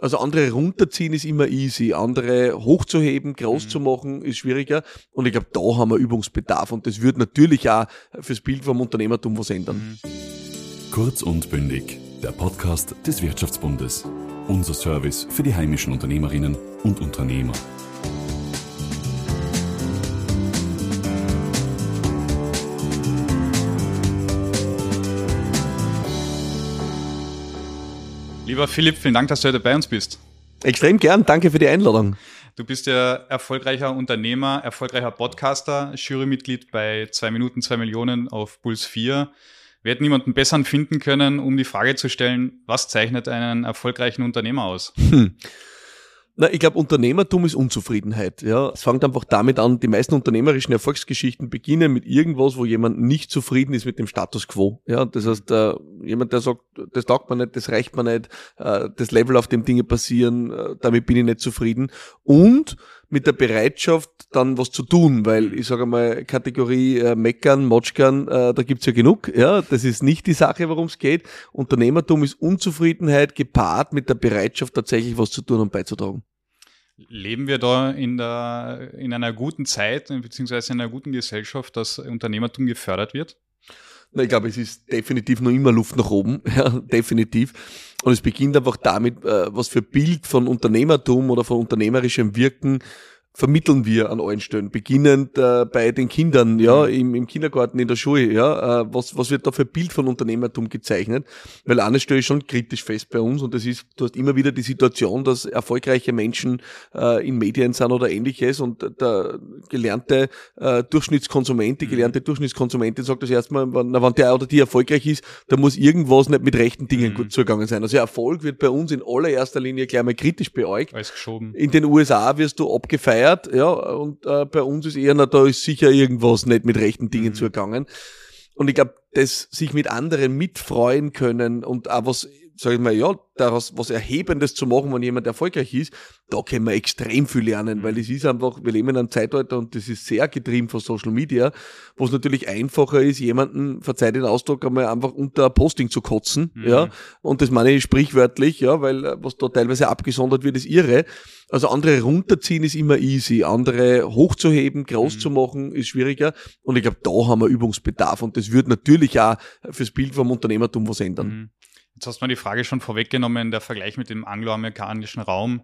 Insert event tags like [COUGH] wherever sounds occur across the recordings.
Also andere runterziehen ist immer easy, andere hochzuheben, groß mhm. zu machen ist schwieriger. Und ich glaube, da haben wir Übungsbedarf und das wird natürlich auch fürs Bild vom Unternehmertum was ändern. Mhm. Kurz und bündig, der Podcast des Wirtschaftsbundes. Unser Service für die heimischen Unternehmerinnen und Unternehmer. Lieber Philipp, vielen Dank, dass du heute bei uns bist. Extrem gern, danke für die Einladung. Du bist ja erfolgreicher Unternehmer, erfolgreicher Podcaster, Jurymitglied bei 2 Minuten 2 Millionen auf Puls 4. Wir hätten niemanden besseren finden können, um die Frage zu stellen, was zeichnet einen erfolgreichen Unternehmer aus? Hm. [LAUGHS] Na, ich glaube, Unternehmertum ist Unzufriedenheit. Ja, es fängt einfach damit an, die meisten unternehmerischen Erfolgsgeschichten beginnen mit irgendwas, wo jemand nicht zufrieden ist mit dem Status quo. Ja, das heißt, äh, jemand, der sagt, das taugt mir nicht, das reicht mir nicht, äh, das Level, auf dem Dinge passieren, äh, damit bin ich nicht zufrieden. Und mit der Bereitschaft, dann was zu tun, weil ich sage mal, Kategorie äh, Meckern, Motschkern, äh, da gibt's ja genug. Ja, Das ist nicht die Sache, worum es geht. Unternehmertum ist Unzufriedenheit gepaart mit der Bereitschaft, tatsächlich was zu tun und beizutragen. Leben wir da in, der, in einer guten Zeit beziehungsweise in einer guten Gesellschaft, dass Unternehmertum gefördert wird? Na, ich glaube, es ist definitiv noch immer Luft nach oben, [LAUGHS] ja, definitiv. Und es beginnt einfach damit, äh, was für Bild von Unternehmertum oder von unternehmerischem Wirken vermitteln wir an allen Stellen, beginnend äh, bei den Kindern, ja, mhm. im, im Kindergarten, in der Schule, ja, äh, was, was wird da für Bild von Unternehmertum gezeichnet? Weil eine stelle ich schon kritisch fest bei uns und das ist, du hast immer wieder die Situation, dass erfolgreiche Menschen äh, in Medien sind oder ähnliches und der gelernte äh, Durchschnittskonsument, die mhm. gelernte Durchschnittskonsumentin sagt das erstmal, wenn, wenn der oder die erfolgreich ist, da muss irgendwas nicht mit rechten Dingen mhm. gut zugegangen sein. Also Erfolg wird bei uns in allererster Linie gleich mal kritisch beäugt. Alles geschoben. In den USA wirst du abgefeiert gefeiert, ja, und äh, bei uns ist eher, na, da ist sicher irgendwas nicht mit rechten Dingen mhm. zugegangen. Und ich glaube, das sich mit anderen mitfreuen können und auch was, sag ich mal, ja, daraus was Erhebendes zu machen, wenn jemand erfolgreich ist, da können wir extrem viel lernen, weil es ist einfach, wir leben in einem Zeitalter und das ist sehr getrieben von Social Media, wo es natürlich einfacher ist, jemanden, verzeiht den Ausdruck, einmal einfach unter ein Posting zu kotzen, mhm. ja, und das meine ich sprichwörtlich, ja, weil äh, was da teilweise abgesondert wird, ist irre. Also andere runterziehen ist immer easy, andere hochzuheben, groß mhm. zu machen, ist schwieriger und ich glaube, da haben wir Übungsbedarf und das wird natürlich auch fürs Bild vom Unternehmertum was ändern. Mhm. Jetzt hast du mal die Frage schon vorweggenommen, der Vergleich mit dem angloamerikanischen Raum.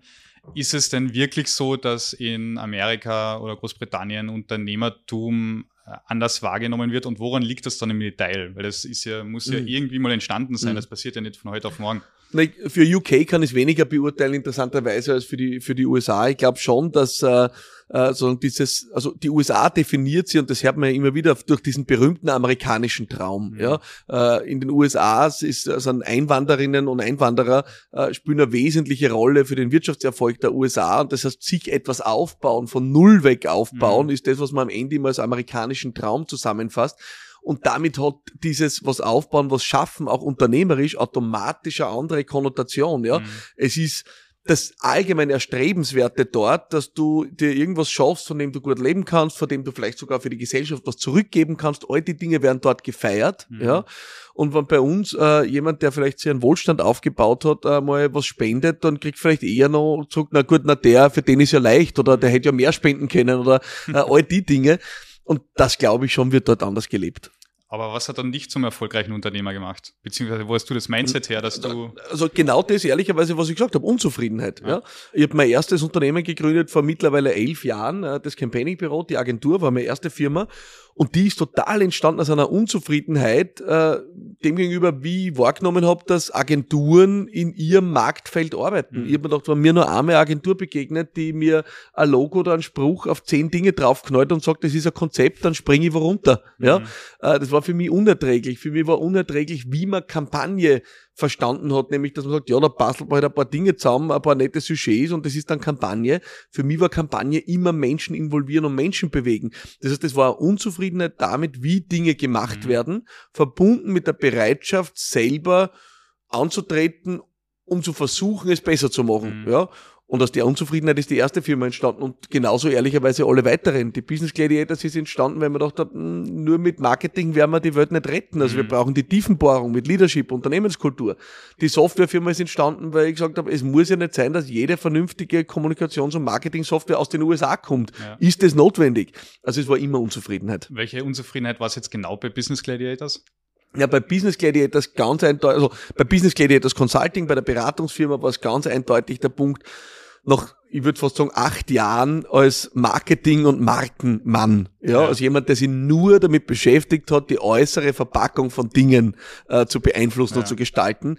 Ist es denn wirklich so, dass in Amerika oder Großbritannien Unternehmertum äh, anders wahrgenommen wird und woran liegt das dann im Detail? Weil das ist ja, muss ja mhm. irgendwie mal entstanden sein, mhm. das passiert ja nicht von heute auf morgen. Für UK kann ich weniger beurteilen, interessanterweise, als für die, für die USA. Ich glaube schon, dass äh, äh, so dieses, also die USA definiert sie, und das hört man ja immer wieder durch diesen berühmten amerikanischen Traum. Mhm. Ja, äh, In den USA ist, also Einwanderinnen und Einwanderer äh, spielen eine wesentliche Rolle für den Wirtschaftserfolg der USA. Und das heißt, sich etwas aufbauen, von null weg aufbauen, mhm. ist das, was man am Ende immer als amerikanischen Traum zusammenfasst. Und damit hat dieses was aufbauen, was schaffen, auch unternehmerisch automatisch eine andere Konnotation. Ja, mhm. es ist das allgemein Erstrebenswerte dort, dass du dir irgendwas schaffst, von dem du gut leben kannst, von dem du vielleicht sogar für die Gesellschaft was zurückgeben kannst. All die Dinge werden dort gefeiert, mhm. ja. Und wenn bei uns äh, jemand, der vielleicht sich einen Wohlstand aufgebaut hat, äh, mal was spendet, dann kriegt vielleicht eher noch zurück, na gut, na der, für den ist ja leicht oder der hätte ja mehr spenden können oder äh, all die Dinge. Und das, glaube ich schon, wird dort anders gelebt. Aber was hat dann dich zum erfolgreichen Unternehmer gemacht? Beziehungsweise wo hast du das Mindset her, dass du. Also genau das, ehrlicherweise, was ich gesagt habe, Unzufriedenheit. Ja. ja. Ich habe mein erstes Unternehmen gegründet vor mittlerweile elf Jahren, äh, das Campaigning Büro, die Agentur war meine erste Firma. Und die ist total entstanden aus einer Unzufriedenheit äh, demgegenüber, wie ich wahrgenommen habe, dass Agenturen in ihrem Marktfeld arbeiten. Mhm. Ich habe mir gedacht, wenn mir nur eine Agentur begegnet, die mir ein Logo oder einen Spruch auf zehn Dinge draufknallt und sagt, das ist ein Konzept, dann springe ich wo runter. Mhm. Ja, äh, das war für mich unerträglich. Für mich war unerträglich, wie man Kampagne verstanden hat, nämlich dass man sagt, ja, da bastelt man halt ein paar Dinge zusammen, ein paar nette Sujets und das ist dann Kampagne. Für mich war Kampagne immer Menschen involvieren und Menschen bewegen. Das heißt, das war eine Unzufriedenheit damit, wie Dinge gemacht mhm. werden, verbunden mit der Bereitschaft, selber anzutreten, um zu versuchen, es besser zu machen. Mhm. Ja. Und aus der Unzufriedenheit ist die erste Firma entstanden und genauso ehrlicherweise alle weiteren. Die Business Gladiators ist entstanden, weil man gedacht hat, hm, nur mit Marketing werden wir die Welt nicht retten. Also mhm. wir brauchen die Tiefenbohrung mit Leadership, Unternehmenskultur. Die Softwarefirma ist entstanden, weil ich gesagt habe, es muss ja nicht sein, dass jede vernünftige Kommunikations- und Marketing-Software aus den USA kommt. Ja. Ist das notwendig? Also es war immer Unzufriedenheit. Welche Unzufriedenheit war es jetzt genau bei Business Gladiators? Ja, bei Business Gladiators ganz eindeutig, also bei Business Gladiators Consulting, bei der Beratungsfirma war es ganz eindeutig der Punkt, nach, ich würde fast sagen, acht Jahren als Marketing- und Markenmann. Ja, ja, als jemand, der sich nur damit beschäftigt hat, die äußere Verpackung von Dingen äh, zu beeinflussen ja. und zu gestalten,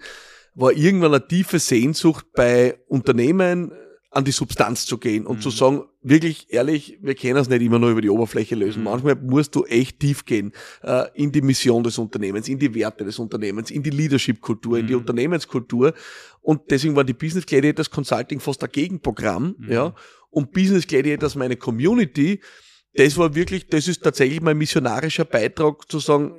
war irgendwann eine tiefe Sehnsucht bei Unternehmen, an die Substanz zu gehen und mhm. zu sagen, wirklich ehrlich, wir können es nicht immer nur über die Oberfläche lösen. Mhm. Manchmal musst du echt tief gehen äh, in die Mission des Unternehmens, in die Werte des Unternehmens, in die Leadership-Kultur, mhm. in die mhm. Unternehmenskultur. Und deswegen war die Business Gladiators Consulting fast ein Gegenprogramm. Mhm. Ja, und Business Gladiators, meine Community, das war wirklich, das ist tatsächlich mein missionarischer Beitrag zu sagen,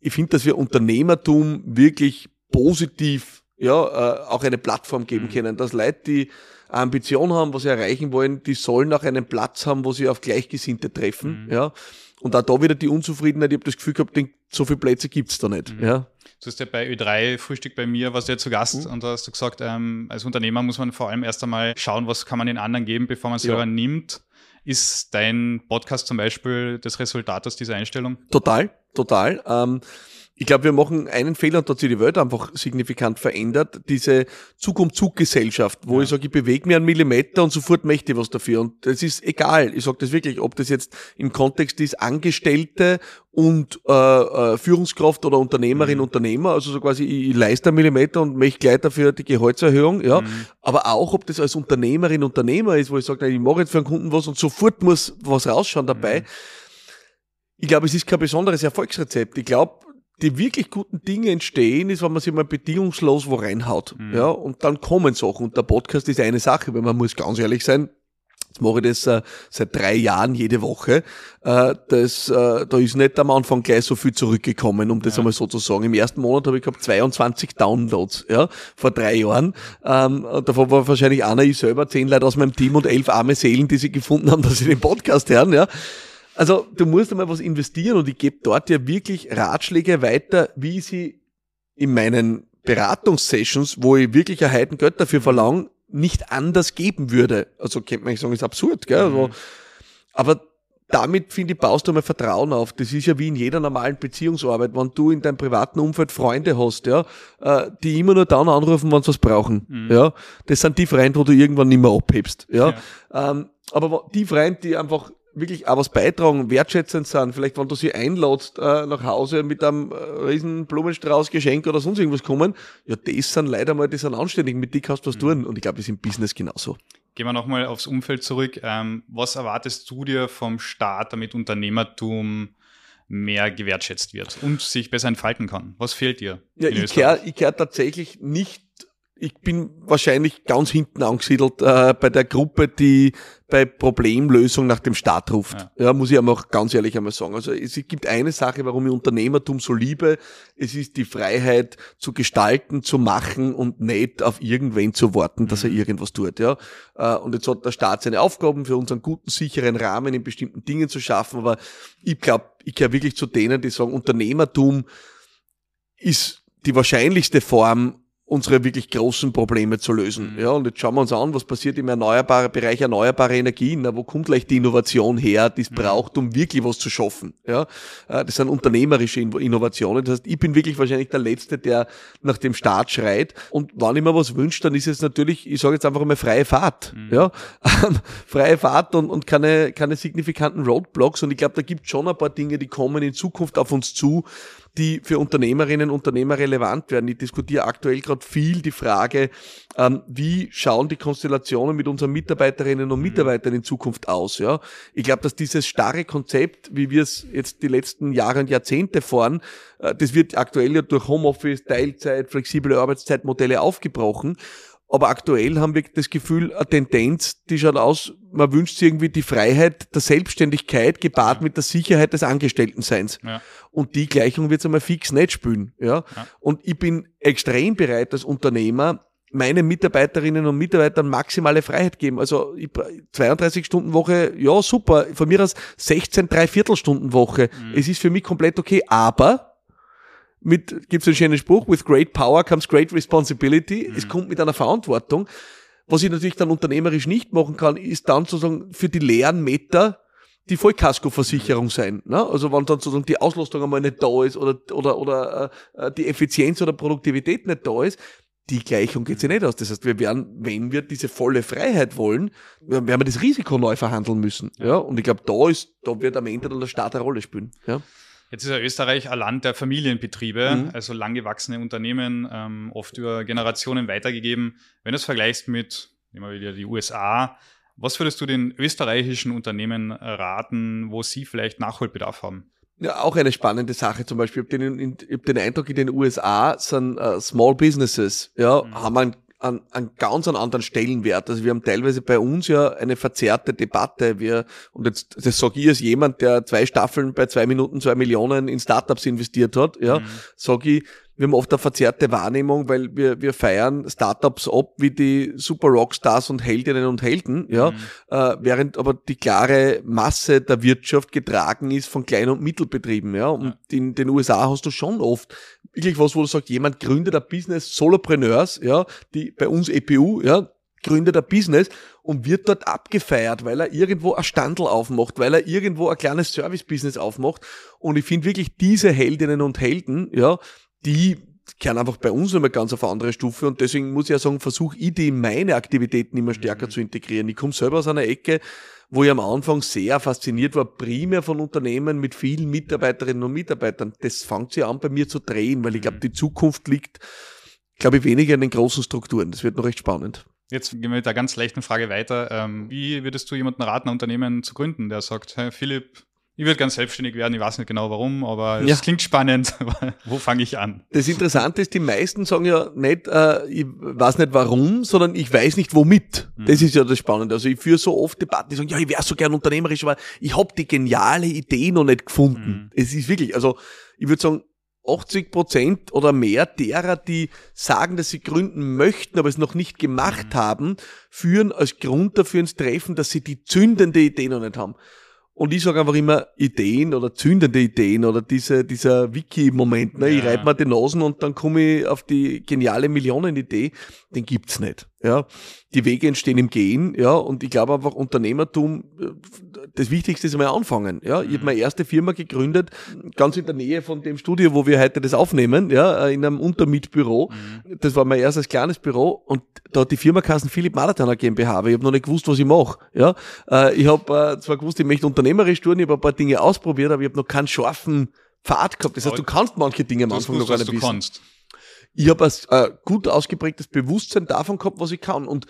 ich finde, dass wir Unternehmertum wirklich positiv ja, äh, auch eine Plattform geben mhm. können, dass Leute, die Ambition haben, was sie erreichen wollen, die sollen auch einen Platz haben, wo sie auf Gleichgesinnte treffen. Mhm. Ja. Und auch da wieder die Unzufriedenheit, ich habe das Gefühl gehabt, so viele Plätze gibt's da nicht. Mhm. Ja. Du hast ja bei Ö3 Frühstück bei mir, warst du ja zu Gast mhm. und da hast du gesagt, ähm, als Unternehmer muss man vor allem erst einmal schauen, was kann man den anderen geben, bevor man selber ja. nimmt. Ist dein Podcast zum Beispiel das Resultat aus dieser Einstellung? Total, total. Ähm, ich glaube, wir machen einen Fehler und da hat sich die Welt einfach signifikant verändert. Diese Zug-um-Zug-Gesellschaft, wo ja. ich sage, ich bewege mir einen Millimeter und sofort möchte ich was dafür. Und das ist egal. Ich sage das wirklich, ob das jetzt im Kontext ist Angestellte und äh, äh, Führungskraft oder Unternehmerin, mhm. Unternehmer, also so quasi, ich, ich leiste einen Millimeter und möchte gleich dafür die Gehaltserhöhung, ja. Mhm. Aber auch, ob das als Unternehmerin, Unternehmer ist, wo ich sage, ich mache jetzt für einen Kunden was und sofort muss was rausschauen dabei. Mhm. Ich glaube, es ist kein besonderes Erfolgsrezept. Ich glaube, die wirklich guten Dinge entstehen, ist, wenn man sich mal bedingungslos wo reinhaut. Mhm. Ja, und dann kommen Sachen. Und der Podcast ist eine Sache, weil man muss ganz ehrlich sein, Jetzt mache ich das äh, seit drei Jahren jede Woche. Äh, das, äh, da ist nicht am Anfang gleich so viel zurückgekommen, um das ja. einmal so zu sagen. Im ersten Monat habe ich gehabt 22 Downloads, ja, vor drei Jahren. Ähm, davon war wahrscheinlich einer ich selber, zehn Leute aus meinem Team und elf arme Seelen, die sie gefunden haben, [LAUGHS] dass sie den Podcast hören, ja. Also du musst einmal was investieren und ich gebe dort ja wirklich Ratschläge weiter, wie sie in meinen Beratungssessions, wo ich wirklich ein Heidengeld dafür verlange, nicht anders geben würde. Also könnte man sagen, ist absurd, gell? Also, mhm. aber damit, finde ich, baust du mal Vertrauen auf. Das ist ja wie in jeder normalen Beziehungsarbeit. Wenn du in deinem privaten Umfeld Freunde hast, ja, äh, die immer nur dann anrufen, wenn sie was brauchen, mhm. ja. Das sind die Freunde, wo du irgendwann nicht mehr abhebst, ja. ja. Ähm, aber die Freunde, die einfach wirklich auch was beitragen, wertschätzend sind. Vielleicht, wenn du sie einladst äh, nach Hause mit einem äh, riesen Blumenstrauß, Geschenk oder sonst irgendwas kommen, ja, das sind leider mal, die sind anständig, mit dir kannst du was mhm. tun. Und ich glaube, das ist im Business genauso. Gehen wir nochmal aufs Umfeld zurück. Ähm, was erwartest du dir vom Staat, damit Unternehmertum mehr gewertschätzt wird und sich besser entfalten kann? Was fehlt dir? Ja, ich kehre ich kehr tatsächlich nicht ich bin wahrscheinlich ganz hinten angesiedelt äh, bei der Gruppe, die bei Problemlösung nach dem Staat ruft. Ja. ja, muss ich einmal ganz ehrlich einmal sagen. Also es gibt eine Sache, warum ich Unternehmertum so liebe. Es ist die Freiheit zu gestalten, zu machen und nicht auf irgendwen zu warten, dass er mhm. irgendwas tut. Ja, äh, und jetzt hat der Staat seine Aufgaben für unseren guten, sicheren Rahmen in bestimmten Dingen zu schaffen. Aber ich glaube, ich gehöre wirklich zu denen, die sagen, Unternehmertum ist die wahrscheinlichste Form, unsere wirklich großen Probleme zu lösen. Mhm. Ja, und jetzt schauen wir uns an, was passiert im erneuerbaren Bereich erneuerbare Energien. Na, wo kommt gleich die Innovation her, die es mhm. braucht, um wirklich was zu schaffen? Ja, äh, das sind unternehmerische Innovationen. Das heißt, ich bin wirklich wahrscheinlich der Letzte, der nach dem Start schreit. Und wenn ich mir was wünsche, dann ist es natürlich, ich sage jetzt einfach mal freie Fahrt. Mhm. Ja, [LAUGHS] freie Fahrt und, und keine, keine signifikanten Roadblocks. Und ich glaube, da gibt schon ein paar Dinge, die kommen in Zukunft auf uns zu, die für Unternehmerinnen und Unternehmer relevant werden. Ich diskutiere aktuell gerade viel die Frage, ähm, wie schauen die Konstellationen mit unseren Mitarbeiterinnen und mhm. Mitarbeitern in Zukunft aus. Ja? Ich glaube, dass dieses starre Konzept, wie wir es jetzt die letzten Jahre und Jahrzehnte fahren, äh, das wird aktuell ja durch Homeoffice, Teilzeit, flexible Arbeitszeitmodelle aufgebrochen. Aber aktuell haben wir das Gefühl, eine Tendenz, die schaut aus, man wünscht sich irgendwie die Freiheit der Selbstständigkeit gepaart mit der Sicherheit des Angestelltenseins. Ja. Und die Gleichung wird es einmal fix nicht spülen. Ja? ja? Und ich bin extrem bereit als Unternehmer, meinen Mitarbeiterinnen und Mitarbeitern maximale Freiheit geben. Also 32 Stunden Woche, ja super. Von mir aus 16 Dreiviertelstunden Woche. Mhm. Es ist für mich komplett okay, aber mit, gibt's einen schönen Spruch, with great power comes great responsibility. Mhm. Es kommt mit einer Verantwortung. Was ich natürlich dann unternehmerisch nicht machen kann, ist dann sozusagen für die leeren Meter die Vollkaskoversicherung sein. Ne? Also wenn dann sozusagen die Auslastung einmal nicht da ist oder, oder, oder äh, die Effizienz oder Produktivität nicht da ist, die Gleichung geht sich nicht aus. Das heißt, wir werden, wenn wir diese volle Freiheit wollen, werden wir das Risiko neu verhandeln müssen. Ja, und ich glaube, da ist, da wird am Ende dann der Staat eine Rolle spielen. Ja. Jetzt ist ja Österreich ein Land der Familienbetriebe, mhm. also langgewachsene Unternehmen, ähm, oft über Generationen weitergegeben. Wenn du es vergleichst mit, nehmen wir wieder die USA, was würdest du den österreichischen Unternehmen raten, wo sie vielleicht Nachholbedarf haben? Ja, auch eine spannende Sache. Zum Beispiel, ich habe den, ich hab den Eindruck, in den USA sind uh, Small Businesses, ja, mhm. haben einen, einen, einen ganz anderen Stellenwert. Also wir haben teilweise bei uns ja eine verzerrte Debatte. Wir, und jetzt, das sage ich als jemand, der zwei Staffeln bei zwei Minuten zwei Millionen in Startups investiert hat, ja, mhm. sage ich, wir haben oft eine verzerrte Wahrnehmung, weil wir, wir feiern Startups ab wie die Super Rockstars und Heldinnen und Helden, ja, mhm. äh, während aber die klare Masse der Wirtschaft getragen ist von Klein- und Mittelbetrieben, ja. Und ja. in den USA hast du schon oft wirklich was, wo du sagst, jemand gründet ein Business, Solopreneurs, ja, die bei uns EPU, ja, gründet ein Business und wird dort abgefeiert, weil er irgendwo ein Standel aufmacht, weil er irgendwo ein kleines Service-Business aufmacht. Und ich finde wirklich diese Heldinnen und Helden, ja, die kehren einfach bei uns nochmal ganz auf eine andere Stufe und deswegen muss ich ja sagen, versuche ich die in meine Aktivitäten immer stärker mhm. zu integrieren. Ich komme selber aus einer Ecke, wo ich am Anfang sehr fasziniert war, primär von Unternehmen mit vielen Mitarbeiterinnen und Mitarbeitern. Das fängt sich an bei mir zu drehen, weil ich glaube, mhm. die Zukunft liegt, glaube ich, weniger in den großen Strukturen. Das wird noch recht spannend. Jetzt gehen wir mit der ganz leichten Frage weiter. Ähm, wie würdest du jemanden raten, ein Unternehmen zu gründen, der sagt, hey Philipp, ich würde ganz selbstständig werden, ich weiß nicht genau warum, aber es ja. klingt spannend. [LAUGHS] Wo fange ich an? Das Interessante ist, die meisten sagen ja nicht, äh, ich weiß nicht warum, sondern ich weiß nicht womit. Mhm. Das ist ja das Spannende. Also ich führe so oft Debatten, die sagen, ja, ich wäre so gern unternehmerisch, aber ich habe die geniale Idee noch nicht gefunden. Mhm. Es ist wirklich, also ich würde sagen, 80 Prozent oder mehr derer, die sagen, dass sie gründen möchten, aber es noch nicht gemacht mhm. haben, führen als Grund dafür ins Treffen, dass sie die zündende Idee noch nicht haben. Und ich sage einfach immer Ideen oder zündende Ideen oder diese, dieser Wiki-Moment. Ne? Ja. Ich reibe mir die Nasen und dann komme ich auf die geniale Millionenidee. Den gibt's nicht. Ja, die Wege entstehen im Gehen, ja, und ich glaube einfach Unternehmertum, das Wichtigste ist einmal anfangen, ja. Ich habe mhm. meine erste Firma gegründet, ganz in der Nähe von dem Studio, wo wir heute das aufnehmen, ja, in einem Untermietbüro. Mhm. Das war mein erstes kleines Büro und da hat die Firma Kassen Philipp Malatana GmbH, aber ich habe noch nicht gewusst, was ich mache, ja. Äh, ich habe äh, zwar gewusst, ich möchte unternehmerisch tun, ich habe ein paar Dinge ausprobiert, aber ich habe noch keinen scharfen Pfad gehabt. Das heißt, du kannst manche Dinge am Anfang noch gar nicht wissen. Kannst ich habe ein äh, gut ausgeprägtes Bewusstsein davon gehabt, was ich kann und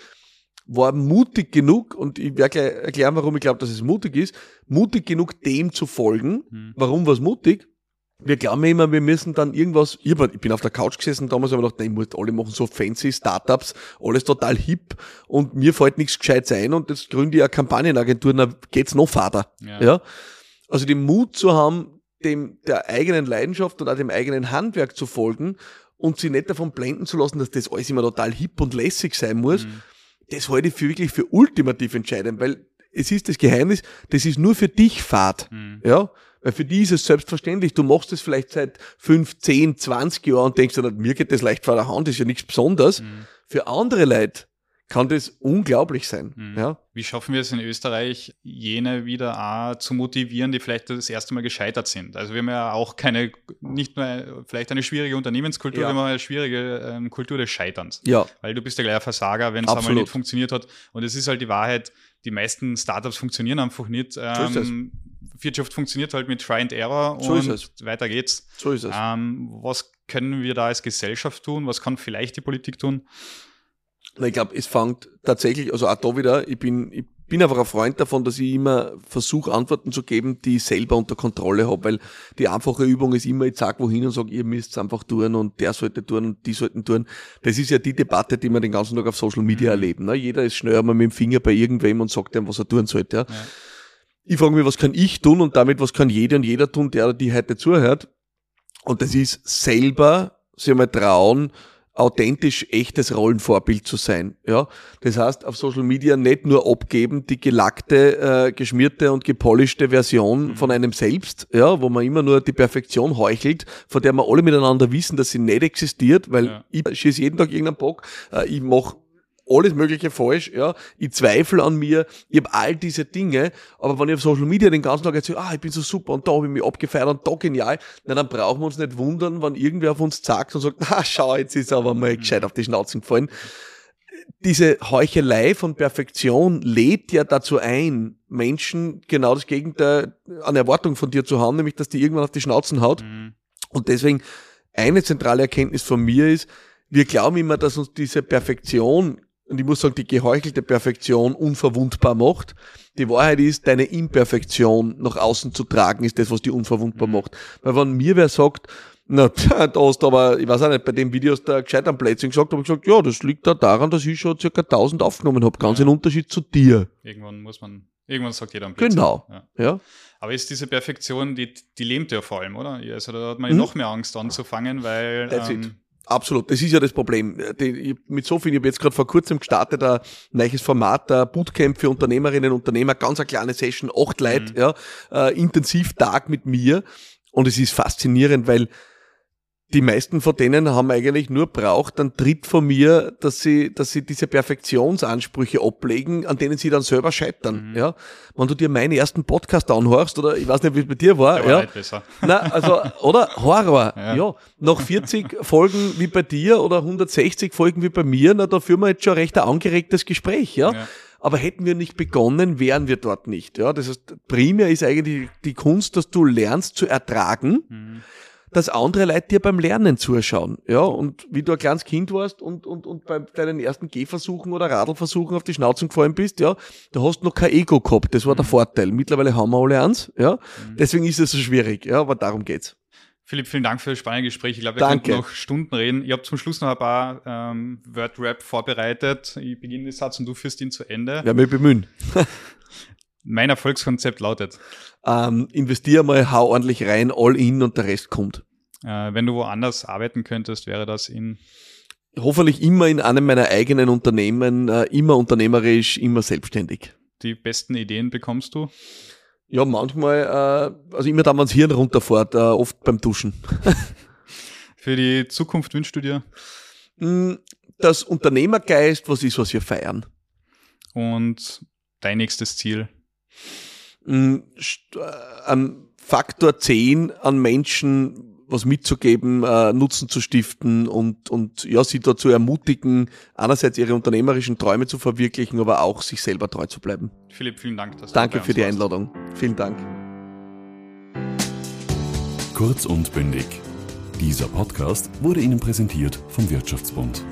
war mutig genug, und ich werde gleich erklären, warum ich glaube, dass es mutig ist, mutig genug, dem zu folgen. Hm. Warum war es mutig? Wir glauben immer, wir müssen dann irgendwas, ich, bin auf der Couch gesessen damals, aber gedacht, nein, ich muss, alle machen so fancy Startups, alles total hip und mir fällt nichts Gescheites ein und jetzt gründe ich eine Kampagnenagentur, dann geht's noch fader. Ja. ja. Also den Mut zu haben, dem, der eigenen Leidenschaft und auch dem eigenen Handwerk zu folgen und sie nicht davon blenden zu lassen, dass das alles immer total hip und lässig sein muss, mhm. das halte ich für wirklich für ultimativ entscheidend, weil es ist das Geheimnis, das ist nur für dich Fahrt. Mhm. Ja, weil für die ist es selbstverständlich. Du machst es vielleicht seit 5, 10, 20 Jahren und denkst dann, mir geht das leicht vor der Hand, das ist ja nichts Besonderes. Mhm. Für andere Leute kann das unglaublich sein. Mhm. Ja? Wie schaffen wir es in Österreich, jene wieder auch zu motivieren, die vielleicht das erste Mal gescheitert sind? Also wir haben ja auch keine, nicht nur vielleicht eine schwierige Unternehmenskultur, ja. wir haben eine schwierige ähm, Kultur des Scheiterns. Ja. Weil du bist ja gleich ein Versager, wenn es einmal nicht funktioniert hat. Und es ist halt die Wahrheit, die meisten Startups funktionieren einfach nicht. Ähm, Wirtschaft funktioniert halt mit Try and Error so und weiter geht's. So ist es. Ähm, was können wir da als Gesellschaft tun? Was kann vielleicht die Politik tun? Ich glaube, es fängt tatsächlich, also auch da wieder, ich bin, ich bin einfach ein Freund davon, dass ich immer versuche, Antworten zu geben, die ich selber unter Kontrolle habe, weil die einfache Übung ist immer, ich sag wohin und sage, ihr müsst es einfach tun und der sollte tun und die sollten tun. Das ist ja die Debatte, die wir den ganzen Tag auf Social Media mhm. erleben. Ne? Jeder ist schnell einmal mit dem Finger bei irgendwem und sagt ihm, was er tun sollte. Ja? ja. Ich frage mich, was kann ich tun und damit, was kann jeder und jeder tun, der die heute zuhört. Und das ist selber sich einmal trauen, authentisch echtes Rollenvorbild zu sein. Ja, das heißt auf Social Media nicht nur abgeben die gelackte, äh, geschmierte und gepolischte Version mhm. von einem selbst, ja, wo man immer nur die Perfektion heuchelt, von der wir alle miteinander wissen, dass sie nicht existiert, weil ja. ich schieße jeden Tag irgendeinen Bock, äh, ich mache alles Mögliche falsch, ja. Ich zweifle an mir, ich habe all diese Dinge, aber wenn ich auf Social Media den ganzen Tag erzähle, ah, ich bin so super und da habe ich mich abgefeiert und da genial, na, dann brauchen wir uns nicht wundern, wenn irgendwer auf uns sagt und sagt, [LAUGHS] na, schau, jetzt ist aber mal gescheit auf die Schnauzen gefallen. Diese Heuchelei von Perfektion lädt ja dazu ein, Menschen genau das Gegenteil an Erwartung von dir zu haben, nämlich, dass die irgendwann auf die Schnauzen haut. Mhm. Und deswegen eine zentrale Erkenntnis von mir ist, wir glauben immer, dass uns diese Perfektion und ich muss sagen, die geheuchelte Perfektion unverwundbar macht. Die Wahrheit ist, deine Imperfektion nach außen zu tragen, ist das, was die unverwundbar mhm. macht. Weil wenn mir wer sagt, na, [LAUGHS] da hast du aber, ich weiß auch nicht, bei dem Video hast du gescheit am Plätzchen gesagt, habe ich gesagt, ja, das liegt da daran, dass ich schon circa 1000 aufgenommen habe, ganz ja. im Unterschied zu dir. Irgendwann muss man, irgendwann sagt jeder am Plätzchen. Genau, ja. ja. Aber ist diese Perfektion, die, die lebt ja vor allem, oder? Also da hat man mhm. noch mehr Angst anzufangen, weil ähm, Absolut, das ist ja das Problem. Die, mit so viel, ich habe jetzt gerade vor kurzem gestartet, ein neues Format, ein Bootcamp für Unternehmerinnen und Unternehmer, ganz eine kleine Session, acht Leute, mhm. ja, äh, intensiv Tag mit mir. Und es ist faszinierend, weil die meisten von denen haben eigentlich nur braucht einen Tritt von mir, dass sie, dass sie diese Perfektionsansprüche ablegen, an denen sie dann selber scheitern. Mhm. Ja, wenn du dir meinen ersten Podcast anhörst oder ich weiß nicht, wie es bei dir war, Der war ja. besser. Na, also [LAUGHS] oder Horror. Ja. ja, nach 40 Folgen wie bei dir oder 160 Folgen wie bei mir, na da führen wir jetzt schon recht ein angeregtes Gespräch. Ja. ja. Aber hätten wir nicht begonnen, wären wir dort nicht. Ja, das heißt, primär ist eigentlich die Kunst, dass du lernst zu ertragen. Mhm dass andere Leute dir beim Lernen zuschauen. Ja, und wie du ein kleines Kind warst und, und, und bei deinen ersten Gehversuchen oder Radlversuchen auf die Schnauze gefallen bist, ja, da hast du noch kein Ego gehabt. Das war der mhm. Vorteil. Mittlerweile haben wir alle eins, ja. Mhm. Deswegen ist es so schwierig, ja, aber darum geht's. Philipp, vielen Dank für das spannende Gespräch. Ich glaube, wir Danke. könnten noch Stunden reden. Ich habe zum Schluss noch ein paar ähm, Word-Rap vorbereitet. Ich beginne den Satz und du führst ihn zu Ende. Ja, wir bemühen. [LAUGHS] mein Erfolgskonzept lautet? Ähm, investier mal, hau ordentlich rein, all in und der Rest kommt. Äh, wenn du woanders arbeiten könntest, wäre das in? Hoffentlich immer in einem meiner eigenen Unternehmen, äh, immer unternehmerisch, immer selbstständig. Die besten Ideen bekommst du? Ja, manchmal, äh, also immer dann, wenn das Hirn runterfährt, äh, oft beim Duschen. [LAUGHS] Für die Zukunft wünschst du dir? Mm, das Unternehmergeist, was ist, was wir feiern. Und dein nächstes Ziel? Mm, ein Faktor 10 an Menschen was mitzugeben, äh, Nutzen zu stiften und, und ja, sie dazu ermutigen, einerseits ihre unternehmerischen Träume zu verwirklichen, aber auch sich selber treu zu bleiben. Philipp, vielen Dank. Dass Danke für die warst. Einladung. Vielen Dank. Kurz und bündig. Dieser Podcast wurde Ihnen präsentiert vom Wirtschaftsbund.